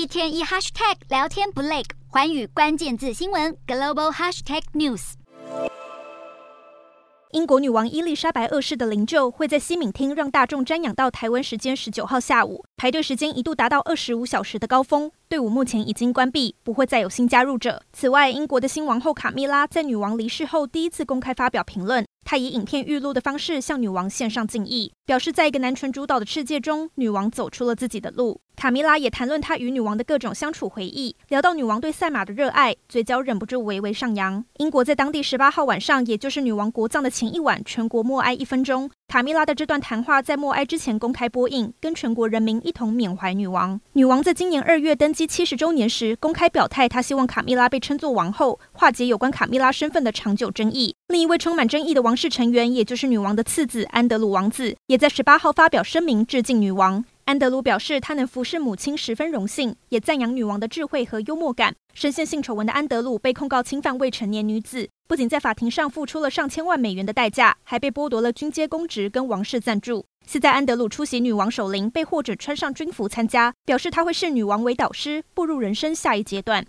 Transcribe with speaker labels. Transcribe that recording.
Speaker 1: 一天一 hashtag 聊天不累，寰宇关键字新闻 global hashtag news。
Speaker 2: 英国女王伊丽莎白二世的灵柩会在西敏厅让大众瞻仰到台湾时间十九号下午，排队时间一度达到二十五小时的高峰。队伍目前已经关闭，不会再有新加入者。此外，英国的新王后卡蜜拉在女王离世后第一次公开发表评论。她以影片预录的方式向女王献上敬意，表示在一个男权主导的世界中，女王走出了自己的路。卡蜜拉也谈论她与女王的各种相处回忆，聊到女王对赛马的热爱，嘴角忍不住微微上扬。英国在当地十八号晚上，也就是女王国葬的前一晚，全国默哀一分钟。卡蜜拉的这段谈话在默哀之前公开播映，跟全国人民一同缅怀女王。女王在今年二月登基七十周年时，公开表态，她希望卡蜜拉被称作王后，化解有关卡蜜拉身份的长久争议。另一位充满争议的王室成员，也就是女王的次子安德鲁王子，也在十八号发表声明致敬女王。安德鲁表示，他能服侍母亲十分荣幸，也赞扬女王的智慧和幽默感。深陷性丑闻的安德鲁被控告侵犯未成年女子，不仅在法庭上付出了上千万美元的代价，还被剥夺了军阶公职跟王室赞助。现在安德鲁出席女王守灵，被获准穿上军服参加，表示他会视女王为导师，步入人生下一阶段。